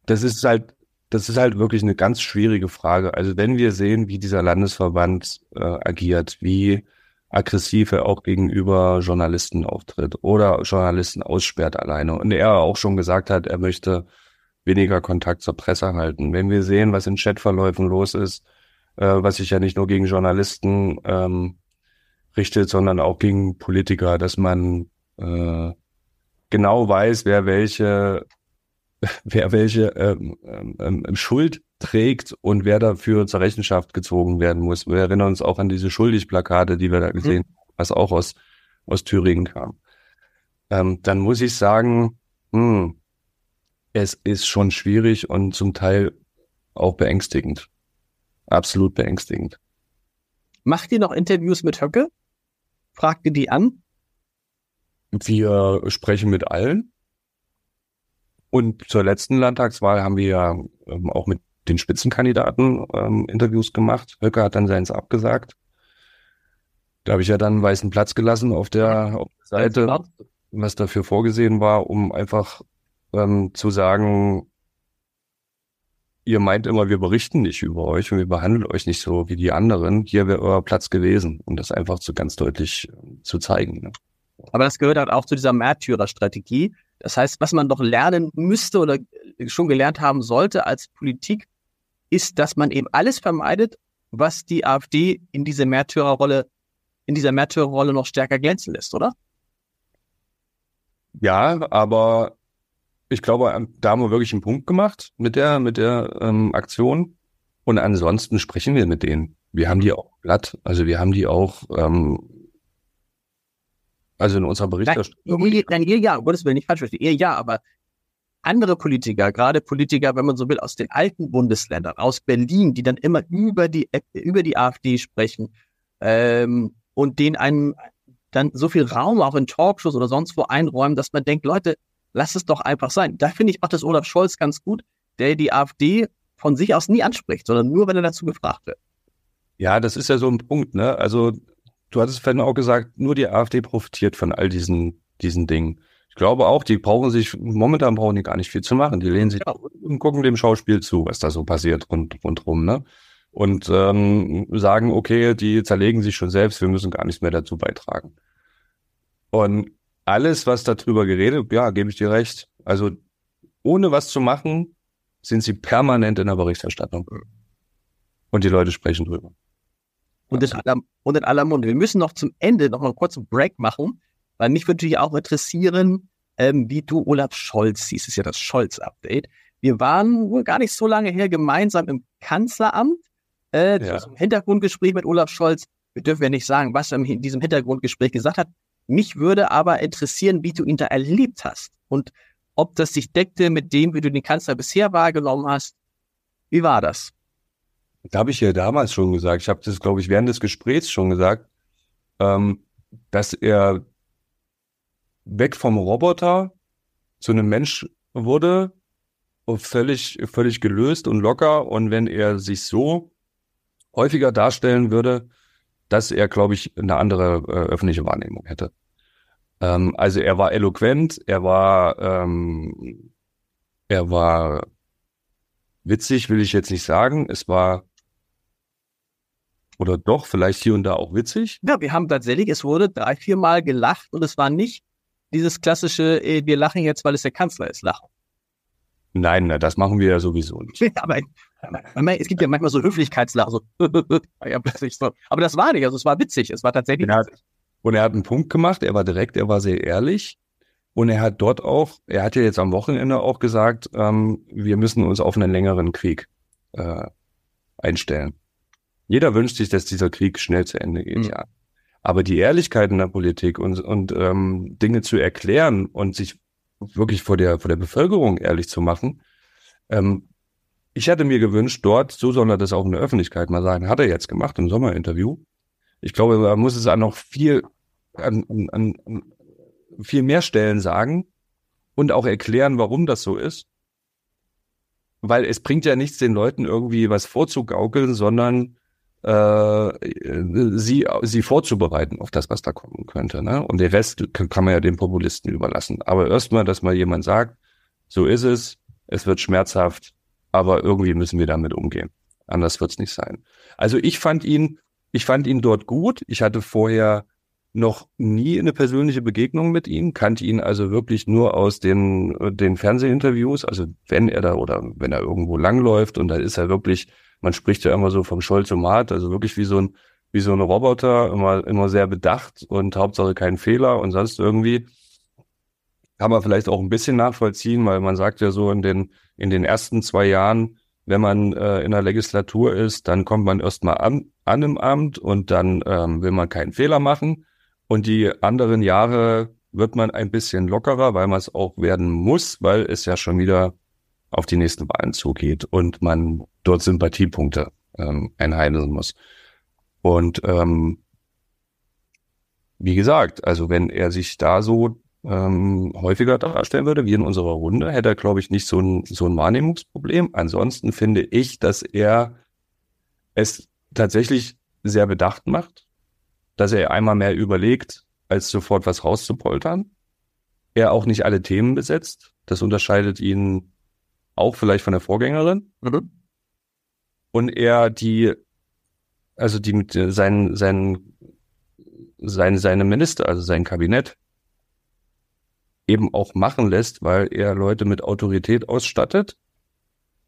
das ist halt, das ist halt wirklich eine ganz schwierige Frage. Also, wenn wir sehen, wie dieser Landesverband äh, agiert, wie aggressiv er auch gegenüber Journalisten auftritt oder Journalisten aussperrt alleine. Und er auch schon gesagt hat, er möchte weniger Kontakt zur Presse halten. Wenn wir sehen, was in Chatverläufen los ist, äh, was sich ja nicht nur gegen Journalisten ähm, richtet, sondern auch gegen Politiker, dass man äh, genau weiß, wer welche, [LAUGHS] wer welche ähm, ähm, ähm Schuld trägt und wer dafür zur Rechenschaft gezogen werden muss. Wir erinnern uns auch an diese Schuldigplakate, die wir da gesehen mhm. was auch aus, aus Thüringen kam. Ähm, dann muss ich sagen, hm, es ist schon schwierig und zum Teil auch beängstigend. Absolut beängstigend.
Macht ihr noch Interviews mit Höcke? Fragt ihr die an?
Wir sprechen mit allen. Und zur letzten Landtagswahl haben wir ja ähm, auch mit den Spitzenkandidaten ähm, Interviews gemacht. Höcke hat dann seins abgesagt. Da habe ich ja dann einen weißen Platz gelassen auf der, auf der Seite, was dafür vorgesehen war, um einfach ähm, zu sagen, ihr meint immer, wir berichten nicht über euch und wir behandeln euch nicht so wie die anderen. Hier wäre euer Platz gewesen, um das einfach zu ganz deutlich äh, zu zeigen. Ne?
Aber das gehört halt auch zu dieser Märtyrerstrategie. Das heißt, was man doch lernen müsste oder schon gelernt haben sollte als Politik, ist, dass man eben alles vermeidet, was die AfD in diese Märtyrerrolle, in dieser Märtyrerrolle noch stärker glänzen lässt, oder?
Ja, aber ich glaube, da haben wir wirklich einen Punkt gemacht mit der, mit der ähm, Aktion. Und ansonsten sprechen wir mit denen. Wir haben die auch glatt, also wir haben die auch, ähm, also in unserer Berichterstattung.
Nein, ihr, nein, ihr ja, um Gottes Willen, nicht falsch verstehen. Ihr ja, aber andere Politiker, gerade Politiker, wenn man so will, aus den alten Bundesländern, aus Berlin, die dann immer über die, über die AfD sprechen, ähm, und denen einen, dann so viel Raum auch in Talkshows oder sonst wo einräumen, dass man denkt, Leute, lass es doch einfach sein. Da finde ich auch das Olaf Scholz ganz gut, der die AfD von sich aus nie anspricht, sondern nur, wenn er dazu gefragt wird.
Ja, das ist ja so ein Punkt, ne? Also, du hattest vorhin auch gesagt, nur die AfD profitiert von all diesen, diesen Dingen. Ich glaube auch, die brauchen sich, momentan brauchen die gar nicht viel zu machen. Die lehnen sich ja. und gucken dem Schauspiel zu, was da so passiert rund, rundrum, ne? Und ähm, sagen, okay, die zerlegen sich schon selbst, wir müssen gar nichts mehr dazu beitragen. Und alles, was darüber geredet, ja, gebe ich dir recht. Also ohne was zu machen, sind sie permanent in der Berichterstattung. Und die Leute sprechen drüber.
Und in, aller, und in aller Munde. Wir müssen noch zum Ende noch mal kurz einen Break machen, weil mich würde ja auch interessieren, ähm, wie du Olaf Scholz siehst. Das ist ja das Scholz-Update. Wir waren wohl gar nicht so lange her gemeinsam im Kanzleramt. Äh, ja. Zum Hintergrundgespräch mit Olaf Scholz. Wir dürfen ja nicht sagen, was er in diesem Hintergrundgespräch gesagt hat. Mich würde aber interessieren, wie du ihn da erlebt hast und ob das sich deckte mit dem, wie du den Kanzler bisher wahrgenommen hast. Wie war das?
Da habe ich ja damals schon gesagt, ich habe das, glaube ich, während des Gesprächs schon gesagt, ähm, dass er weg vom Roboter zu einem Mensch wurde, völlig, völlig gelöst und locker. Und wenn er sich so häufiger darstellen würde, dass er, glaube ich, eine andere äh, öffentliche Wahrnehmung hätte. Ähm, also er war eloquent, er war, ähm, er war witzig, will ich jetzt nicht sagen. Es war oder doch vielleicht hier und da auch witzig.
Ja, wir haben tatsächlich, es wurde drei, vier Mal gelacht und es war nicht dieses klassische, äh, wir lachen jetzt, weil es der Kanzler ist, lachen.
Nein, na, das machen wir ja sowieso nicht. [LAUGHS]
Aber es gibt ja manchmal so Höflichkeitslachen, [LAUGHS] so. Aber das war nicht, also es war witzig, es war tatsächlich
ja, witzig. Und er hat einen Punkt gemacht, er war direkt, er war sehr ehrlich. Und er hat dort auch, er hat ja jetzt am Wochenende auch gesagt, ähm, wir müssen uns auf einen längeren Krieg äh, einstellen. Jeder wünscht sich, dass dieser Krieg schnell zu Ende geht, mhm. ja. Aber die Ehrlichkeit in der Politik und, und ähm, Dinge zu erklären und sich wirklich vor der, vor der Bevölkerung ehrlich zu machen, ähm, ich hätte mir gewünscht, dort, so soll er das auch in der Öffentlichkeit mal sagen, hat er jetzt gemacht im Sommerinterview. Ich glaube, man muss es an noch viel, an, an, an viel mehr Stellen sagen und auch erklären, warum das so ist. Weil es bringt ja nichts, den Leuten irgendwie was vorzugaukeln, sondern äh, sie, sie vorzubereiten auf das, was da kommen könnte. Ne? Und der Rest kann, man ja den Populisten überlassen. Aber erstmal, dass mal jemand sagt, so ist es, es wird schmerzhaft, aber irgendwie müssen wir damit umgehen. Anders wird's nicht sein. Also ich fand ihn, ich fand ihn dort gut. Ich hatte vorher noch nie eine persönliche Begegnung mit ihm, kannte ihn also wirklich nur aus den, den Fernsehinterviews. Also wenn er da oder wenn er irgendwo langläuft und da ist er wirklich, man spricht ja immer so vom Scholzomat, also wirklich wie so ein, wie so ein Roboter, immer, immer sehr bedacht und Hauptsache kein Fehler und sonst irgendwie. Kann man vielleicht auch ein bisschen nachvollziehen, weil man sagt ja so in den, in den ersten zwei Jahren, wenn man äh, in der Legislatur ist, dann kommt man erstmal an, an im Amt und dann ähm, will man keinen Fehler machen. Und die anderen Jahre wird man ein bisschen lockerer, weil man es auch werden muss, weil es ja schon wieder auf die nächsten Wahlen zugeht und man dort Sympathiepunkte ähm, einheimsen muss. Und ähm, wie gesagt, also wenn er sich da so ähm, häufiger darstellen würde, wie in unserer Runde, hätte er, glaube ich, nicht so ein, so ein Wahrnehmungsproblem. Ansonsten finde ich, dass er es tatsächlich sehr bedacht macht, dass er einmal mehr überlegt, als sofort was rauszupoltern. Er auch nicht alle Themen besetzt. Das unterscheidet ihn auch vielleicht von der Vorgängerin. Mhm. Und er die, also die mit seinen, seinen, seine, seine Minister, also sein Kabinett, eben auch machen lässt, weil er Leute mit Autorität ausstattet.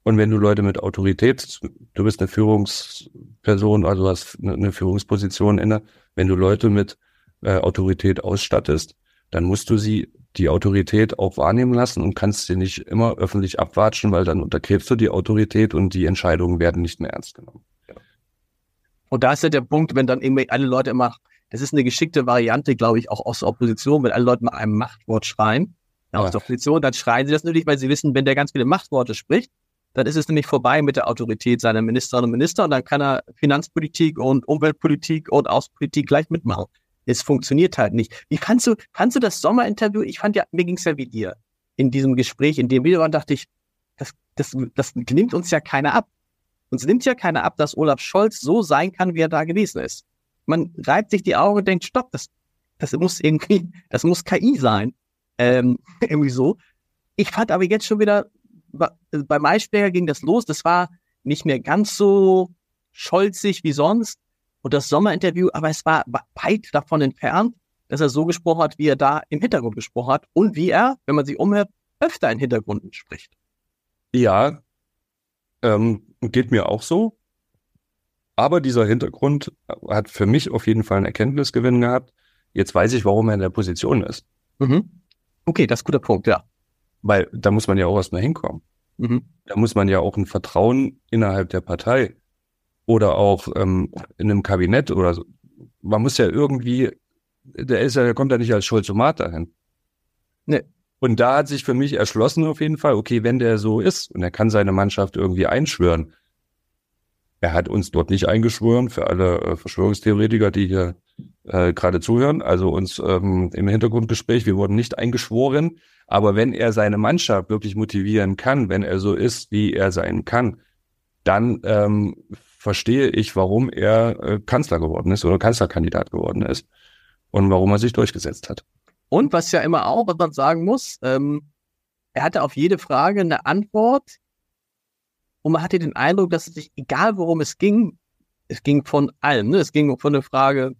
Und wenn du Leute mit Autorität, du bist eine Führungsperson, also hast eine Führungsposition inne, wenn du Leute mit äh, Autorität ausstattest, dann musst du sie die Autorität auch wahrnehmen lassen und kannst sie nicht immer öffentlich abwatschen, weil dann untergräbst du die Autorität und die Entscheidungen werden nicht mehr ernst genommen.
Und da ist ja der Punkt, wenn dann irgendwie alle Leute immer, das ist eine geschickte Variante, glaube ich, auch aus der Opposition, wenn alle Leute mal einem Machtwort schreien, ja. aus der Opposition, dann schreien sie das natürlich, weil sie wissen, wenn der ganz viele Machtworte spricht, dann ist es nämlich vorbei mit der Autorität seiner Ministerinnen und Minister und dann kann er Finanzpolitik und Umweltpolitik und Außenpolitik gleich mitmachen. Es funktioniert halt nicht. Wie kannst du, kannst du das Sommerinterview, ich fand ja, mir ging's ja wie dir, in diesem Gespräch, in dem Video, dachte ich, das, das, das nimmt uns ja keiner ab. Uns nimmt ja keiner ab, dass Olaf Scholz so sein kann, wie er da gewesen ist. Man reibt sich die Augen und denkt, stopp, das, das muss irgendwie, das muss KI sein. Ähm, [LAUGHS] irgendwie so. Ich fand aber jetzt schon wieder, bei Maischberger ging das los, das war nicht mehr ganz so scholzig wie sonst und das Sommerinterview, aber es war weit davon entfernt, dass er so gesprochen hat, wie er da im Hintergrund gesprochen hat und wie er, wenn man sich umhört, öfter in Hintergründen spricht.
Ja, ähm, geht mir auch so. Aber dieser Hintergrund hat für mich auf jeden Fall einen Erkenntnisgewinn gehabt. Jetzt weiß ich, warum er in der Position ist.
Mhm. Okay, das ist ein guter Punkt, ja.
Weil da muss man ja auch erstmal hinkommen. Mhm. Da muss man ja auch ein Vertrauen innerhalb der Partei oder auch ähm, in einem Kabinett oder so. Man muss ja irgendwie, der ist ja, der kommt ja nicht als Scholzomat dahin. Nee. Und da hat sich für mich erschlossen auf jeden Fall, okay, wenn der so ist und er kann seine Mannschaft irgendwie einschwören. Er hat uns dort nicht eingeschworen, für alle äh, Verschwörungstheoretiker, die hier äh, gerade zuhören, also uns ähm, im Hintergrundgespräch, wir wurden nicht eingeschworen, aber wenn er seine Mannschaft wirklich motivieren kann, wenn er so ist, wie er sein kann, dann ähm, verstehe ich, warum er äh, Kanzler geworden ist oder Kanzlerkandidat geworden ist und warum er sich durchgesetzt hat.
Und was ja immer auch, was man sagen muss, ähm, er hatte auf jede Frage eine Antwort und man hatte den Eindruck, dass es sich, egal worum es ging, es ging von allem. Ne? Es ging von der Frage,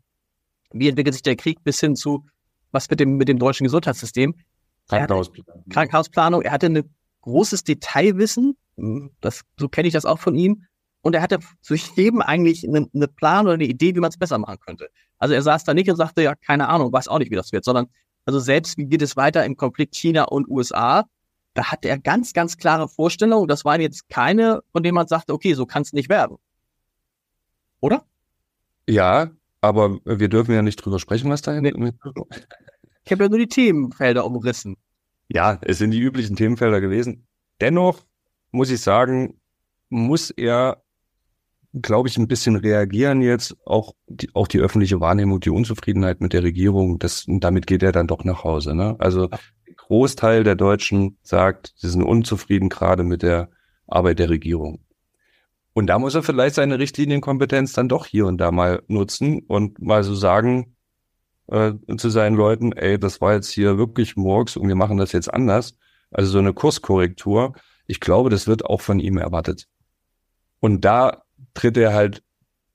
wie entwickelt sich der Krieg bis hin zu, was mit dem, mit dem deutschen Gesundheitssystem. Krankenhausplanung. Krankenhausplanung. Er hatte ein großes Detailwissen. Das, so kenne ich das auch von ihm und er hatte zu jedem eigentlich einen eine Plan oder eine Idee, wie man es besser machen könnte. Also er saß da nicht und sagte, ja, keine Ahnung, weiß auch nicht, wie das wird, sondern also selbst wie geht es weiter im Konflikt China und USA, da hatte er ganz, ganz klare Vorstellungen. Das waren jetzt keine, von denen man sagte, okay, so kann es nicht werden. Oder?
Ja, aber wir dürfen ja nicht drüber sprechen, was da nee.
Ich habe ja nur die Themenfelder umrissen.
Ja, es sind die üblichen Themenfelder gewesen. Dennoch muss ich sagen, muss er glaube ich, ein bisschen reagieren jetzt, auch die, auch die öffentliche Wahrnehmung, die Unzufriedenheit mit der Regierung, das, damit geht er dann doch nach Hause. Ne? Also Großteil der Deutschen sagt, sie sind unzufrieden gerade mit der Arbeit der Regierung. Und da muss er vielleicht seine Richtlinienkompetenz dann doch hier und da mal nutzen und mal so sagen äh, zu seinen Leuten, ey, das war jetzt hier wirklich Murks und wir machen das jetzt anders. Also so eine Kurskorrektur. Ich glaube, das wird auch von ihm erwartet. Und da tritt er halt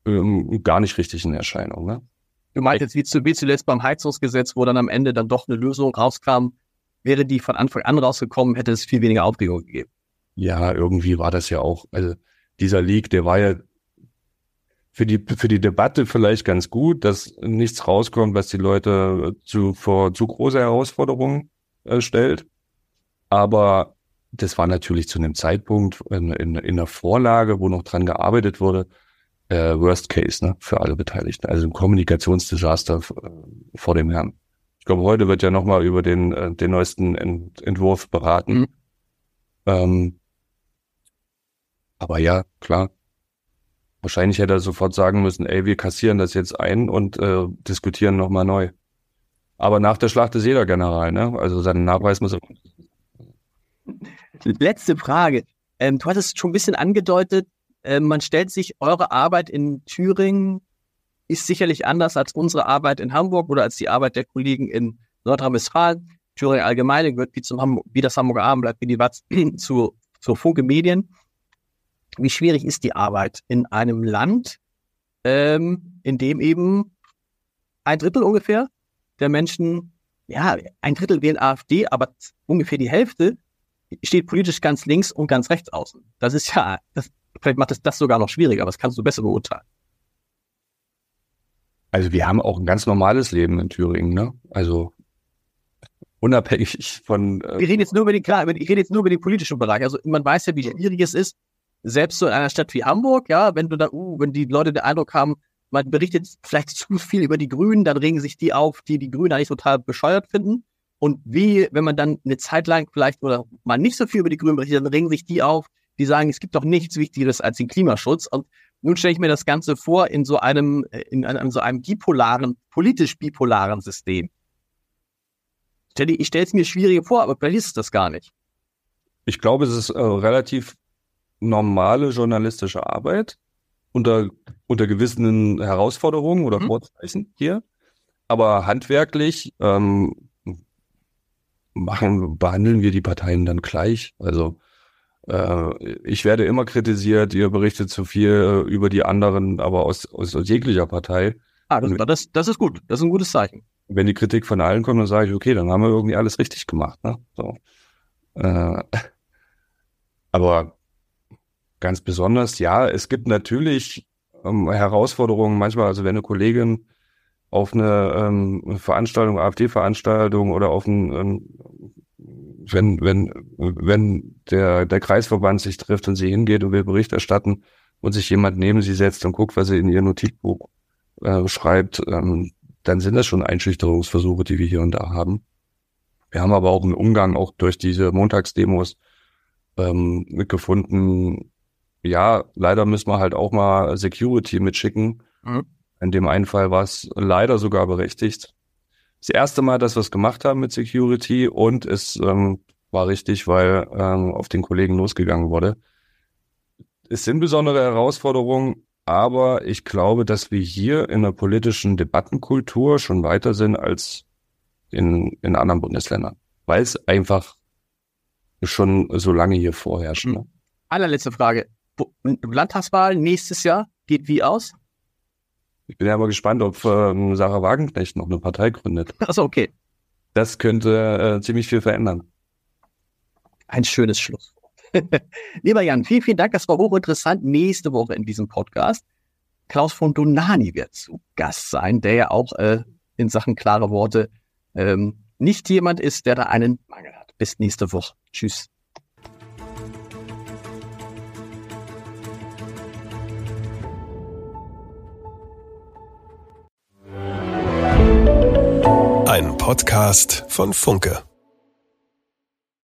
ähm, gar nicht richtig in Erscheinung. Ne?
Du meinst jetzt wie, zu, wie zuletzt beim Heizungsgesetz, wo dann am Ende dann doch eine Lösung rauskam, wäre die von Anfang an rausgekommen, hätte es viel weniger Aufregung gegeben.
Ja, irgendwie war das ja auch, also dieser Leak, der war ja für die, für die Debatte vielleicht ganz gut, dass nichts rauskommt, was die Leute zu, vor zu große Herausforderungen äh, stellt. Aber das war natürlich zu einem Zeitpunkt in, in, in der Vorlage, wo noch dran gearbeitet wurde, äh, Worst Case ne, für alle Beteiligten. Also ein Kommunikationsdesaster äh, vor dem Herrn. Ich glaube, heute wird ja nochmal über den, äh, den neuesten Ent Entwurf beraten. Mhm. Ähm, aber ja, klar. Wahrscheinlich hätte er sofort sagen müssen, ey, wir kassieren das jetzt ein und äh, diskutieren nochmal neu. Aber nach der Schlacht ist jeder General, ne? Also seinen Nachweis muss er
Letzte Frage. Ähm, du hattest schon ein bisschen angedeutet, äh, man stellt sich, eure Arbeit in Thüringen ist sicherlich anders als unsere Arbeit in Hamburg oder als die Arbeit der Kollegen in Nordrhein-Westfalen. Thüringen allgemein gehört wie, zum Hamburg, wie das Hamburger Abendblatt, wie die Watz [CLEARS THROAT] zu, zu Funke Medien. Wie schwierig ist die Arbeit in einem Land, ähm, in dem eben ein Drittel ungefähr der Menschen ja, ein Drittel wählen AfD, aber ungefähr die Hälfte steht politisch ganz links und ganz rechts außen. Das ist ja, das, vielleicht macht es das sogar noch schwieriger, aber das kannst du besser beurteilen.
Also wir haben auch ein ganz normales Leben in Thüringen, ne? Also unabhängig von.
Äh wir reden jetzt nur über den, klar, ich rede jetzt nur über den politischen Bereich. Also man weiß ja, wie schwierig es ist, selbst so in einer Stadt wie Hamburg, ja, wenn du da, uh, wenn die Leute den Eindruck haben, man berichtet vielleicht [LAUGHS] zu viel über die Grünen, dann regen sich die auf, die die Grünen eigentlich total bescheuert finden. Und wie, wenn man dann eine Zeit lang vielleicht oder mal nicht so viel über die Grünen berichtet, dann regen sich die auf, die sagen, es gibt doch nichts Wichtigeres als den Klimaschutz. Und nun stelle ich mir das Ganze vor in so einem, in einem, so einem bipolaren, politisch bipolaren System. Ich stelle es mir schwieriger vor, aber vielleicht ist es das gar nicht.
Ich glaube, es ist äh, relativ normale journalistische Arbeit unter, unter gewissen Herausforderungen oder mhm. Vorzeichen hier. Aber handwerklich ähm, machen, behandeln wir die Parteien dann gleich. Also äh, ich werde immer kritisiert, ihr berichtet zu viel über die anderen, aber aus, aus, aus jeglicher Partei.
Ah, das, das, das ist gut. Das ist ein gutes Zeichen.
Wenn die Kritik von allen kommt, dann sage ich, okay, dann haben wir irgendwie alles richtig gemacht. Ne? So. Äh, [LAUGHS] aber ganz besonders, ja, es gibt natürlich ähm, Herausforderungen manchmal, also wenn eine Kollegin auf eine ähm, Veranstaltung, AfD-Veranstaltung oder auf ein, ähm, wenn, wenn, wenn der, der Kreisverband sich trifft und sie hingeht und will Bericht erstatten und sich jemand neben sie setzt und guckt, was sie in ihr Notizbuch äh, schreibt, ähm, dann sind das schon Einschüchterungsversuche, die wir hier und da haben. Wir haben aber auch einen Umgang auch durch diese Montagsdemos ähm, mitgefunden, ja, leider müssen wir halt auch mal Security mitschicken. Mhm. In dem einen Fall war es leider sogar berechtigt. Das erste Mal, dass wir es gemacht haben mit Security und es ähm, war richtig, weil ähm, auf den Kollegen losgegangen wurde. Es sind besondere Herausforderungen, aber ich glaube, dass wir hier in der politischen Debattenkultur schon weiter sind als in, in anderen Bundesländern, weil es einfach schon so lange hier vorherrscht. Ne?
Allerletzte Frage. Landtagswahl nächstes Jahr geht wie aus?
Ich bin ja mal gespannt, ob ähm, Sarah Wagenknecht noch eine Partei gründet. [LAUGHS]
Achso, okay.
Das könnte äh, ziemlich viel verändern.
Ein schönes Schluss. [LAUGHS] Lieber Jan, vielen, vielen Dank. Das war hochinteressant. Nächste Woche in diesem Podcast. Klaus von Donani wird zu Gast sein, der ja auch äh, in Sachen klare Worte ähm, nicht jemand ist, der da einen Mangel hat. Bis nächste Woche. Tschüss.
Podcast von Funke.